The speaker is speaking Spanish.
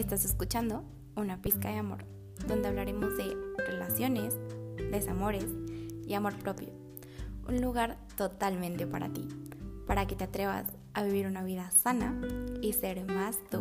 Estás escuchando Una pizca de amor, donde hablaremos de relaciones, desamores y amor propio. Un lugar totalmente para ti, para que te atrevas a vivir una vida sana y ser más tú.